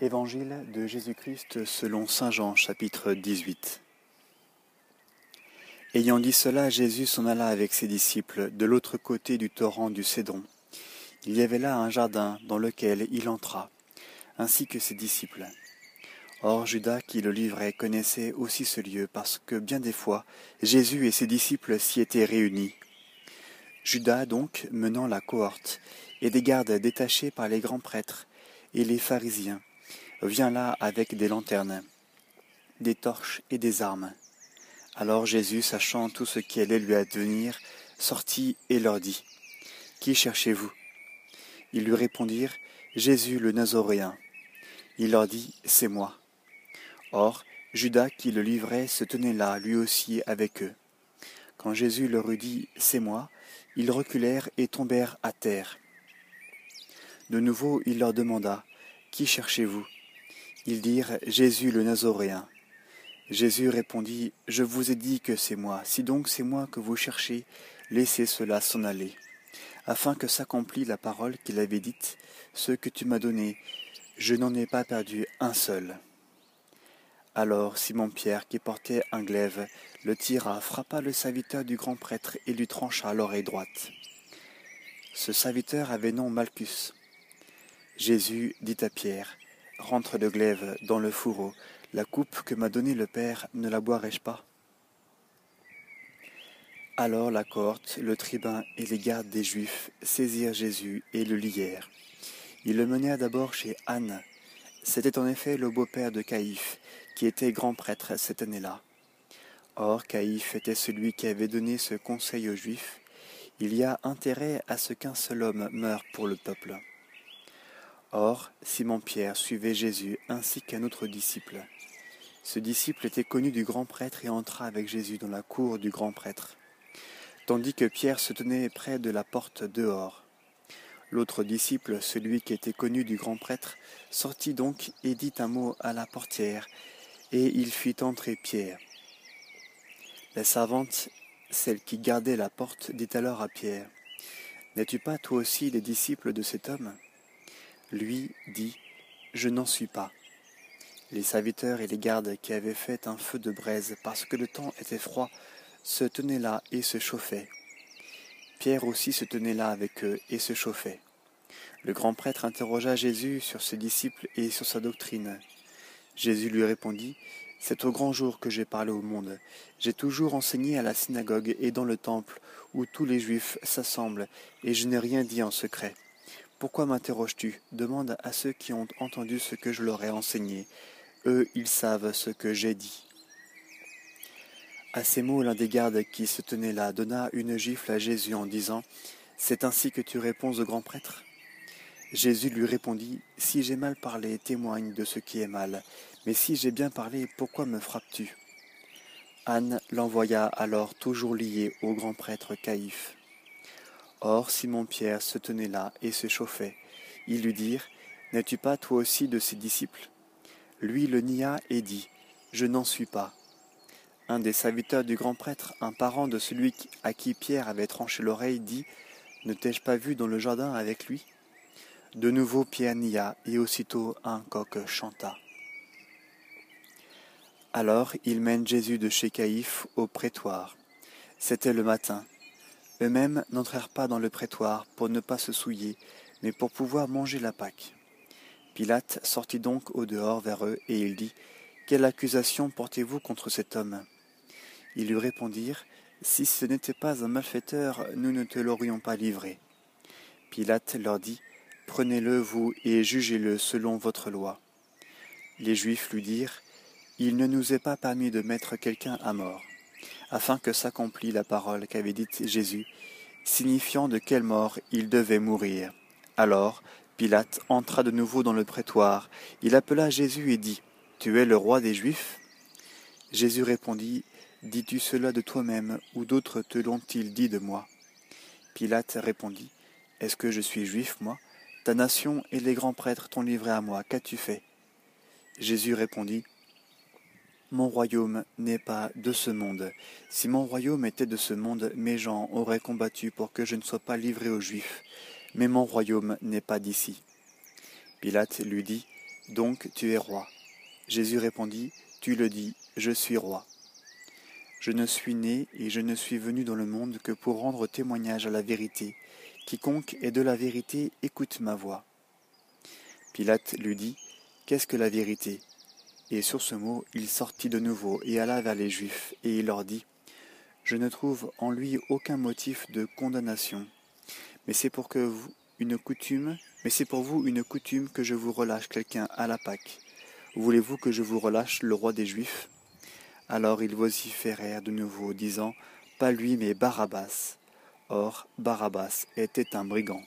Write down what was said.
Évangile de Jésus-Christ selon Saint Jean chapitre 18 Ayant dit cela, Jésus s'en alla avec ses disciples de l'autre côté du torrent du Cédron. Il y avait là un jardin dans lequel il entra, ainsi que ses disciples. Or Judas qui le livrait connaissait aussi ce lieu parce que bien des fois Jésus et ses disciples s'y étaient réunis. Judas donc, menant la cohorte, et des gardes détachés par les grands prêtres et les pharisiens, vient là avec des lanternes, des torches et des armes. Alors Jésus, sachant tout ce qui allait lui advenir, sortit et leur dit, Qui cherchez-vous? Ils lui répondirent, Jésus le Nazoréen. Il leur dit, C'est moi. Or, Judas qui le livrait se tenait là, lui aussi, avec eux. Quand Jésus leur eut dit, C'est moi, ils reculèrent et tombèrent à terre. De nouveau il leur demanda, Qui cherchez-vous? Ils dirent, Jésus le Nazoréen. Jésus répondit, Je vous ai dit que c'est moi. Si donc c'est moi que vous cherchez, laissez cela s'en aller, afin que s'accomplît la parole qu'il avait dite, Ce que tu m'as donné, je n'en ai pas perdu un seul. Alors Simon-Pierre, qui portait un glaive, le tira, frappa le serviteur du grand prêtre et lui trancha l'oreille droite. Ce serviteur avait nom Malchus. Jésus dit à Pierre, Rentre le glaive dans le fourreau, la coupe que m'a donnée le Père, ne la boirai-je pas? Alors la cohorte, le tribun et les gardes des Juifs saisirent Jésus et le lièrent. Ils le menèrent d'abord chez Anne. C'était en effet le beau-père de Caïphe, qui était grand prêtre cette année-là. Or, Caïphe était celui qui avait donné ce conseil aux Juifs. Il y a intérêt à ce qu'un seul homme meure pour le peuple. Or, Simon-Pierre suivait Jésus ainsi qu'un autre disciple. Ce disciple était connu du grand prêtre et entra avec Jésus dans la cour du grand prêtre, tandis que Pierre se tenait près de la porte dehors. L'autre disciple, celui qui était connu du grand prêtre, sortit donc et dit un mot à la portière, et il fit entrer Pierre. La servante, celle qui gardait la porte, dit alors à Pierre, N'es-tu pas toi aussi des disciples de cet homme? Lui dit, Je n'en suis pas. Les serviteurs et les gardes qui avaient fait un feu de braise parce que le temps était froid se tenaient là et se chauffaient. Pierre aussi se tenait là avec eux et se chauffait. Le grand prêtre interrogea Jésus sur ses disciples et sur sa doctrine. Jésus lui répondit, C'est au grand jour que j'ai parlé au monde. J'ai toujours enseigné à la synagogue et dans le temple où tous les Juifs s'assemblent, et je n'ai rien dit en secret. Pourquoi m'interroges-tu? Demande à ceux qui ont entendu ce que je leur ai enseigné. Eux, ils savent ce que j'ai dit. À ces mots, l'un des gardes qui se tenait là donna une gifle à Jésus en disant C'est ainsi que tu réponds au grand prêtre Jésus lui répondit, Si j'ai mal parlé, témoigne de ce qui est mal, mais si j'ai bien parlé, pourquoi me frappes-tu Anne l'envoya alors toujours lié au grand prêtre Caïphe. Or Simon-Pierre se tenait là et se chauffait. Ils lui dirent, N'es-tu pas toi aussi de ses disciples? Lui le nia et dit, Je n'en suis pas. Un des serviteurs du grand prêtre, un parent de celui à qui Pierre avait tranché l'oreille, dit, Ne t'ai-je pas vu dans le jardin avec lui? De nouveau Pierre nia, et aussitôt un coq chanta. Alors ils mènent Jésus de chez Caïphe au prétoire. C'était le matin. Eux-mêmes n'entrèrent pas dans le prétoire pour ne pas se souiller, mais pour pouvoir manger la Pâque. Pilate sortit donc au dehors vers eux, et il dit, Quelle accusation portez-vous contre cet homme? Ils lui répondirent, Si ce n'était pas un malfaiteur, nous ne te l'aurions pas livré. Pilate leur dit, Prenez-le, vous, et jugez-le selon votre loi. Les Juifs lui dirent, Il ne nous est pas permis de mettre quelqu'un à mort, afin que s'accomplît la parole qu'avait dite Jésus, signifiant de quelle mort il devait mourir. Alors Pilate entra de nouveau dans le prétoire, il appela Jésus et dit, Tu es le roi des Juifs? Jésus répondit, Dis-tu cela de toi-même, ou d'autres te l'ont-ils dit de moi? Pilate répondit, Est-ce que je suis juif, moi? Ta nation et les grands prêtres t'ont livré à moi. Qu'as-tu fait? Jésus répondit, Mon royaume n'est pas de ce monde. Si mon royaume était de ce monde, mes gens auraient combattu pour que je ne sois pas livré aux Juifs. Mais mon royaume n'est pas d'ici. Pilate lui dit, donc tu es roi. Jésus répondit, Tu le dis, je suis roi. Je ne suis né et je ne suis venu dans le monde que pour rendre témoignage à la vérité. Quiconque est de la vérité écoute ma voix. Pilate lui dit, Qu'est-ce que la vérité? Et sur ce mot, il sortit de nouveau et alla vers les Juifs, et il leur dit, Je ne trouve en lui aucun motif de condamnation, mais c'est pour que vous, une coutume, mais c'est pour vous une coutume que je vous relâche quelqu'un à la Pâque. Voulez-vous que je vous relâche le roi des Juifs? Alors ils vociférèrent de nouveau, disant, Pas lui, mais Barabbas. Or, Barabbas était un brigand.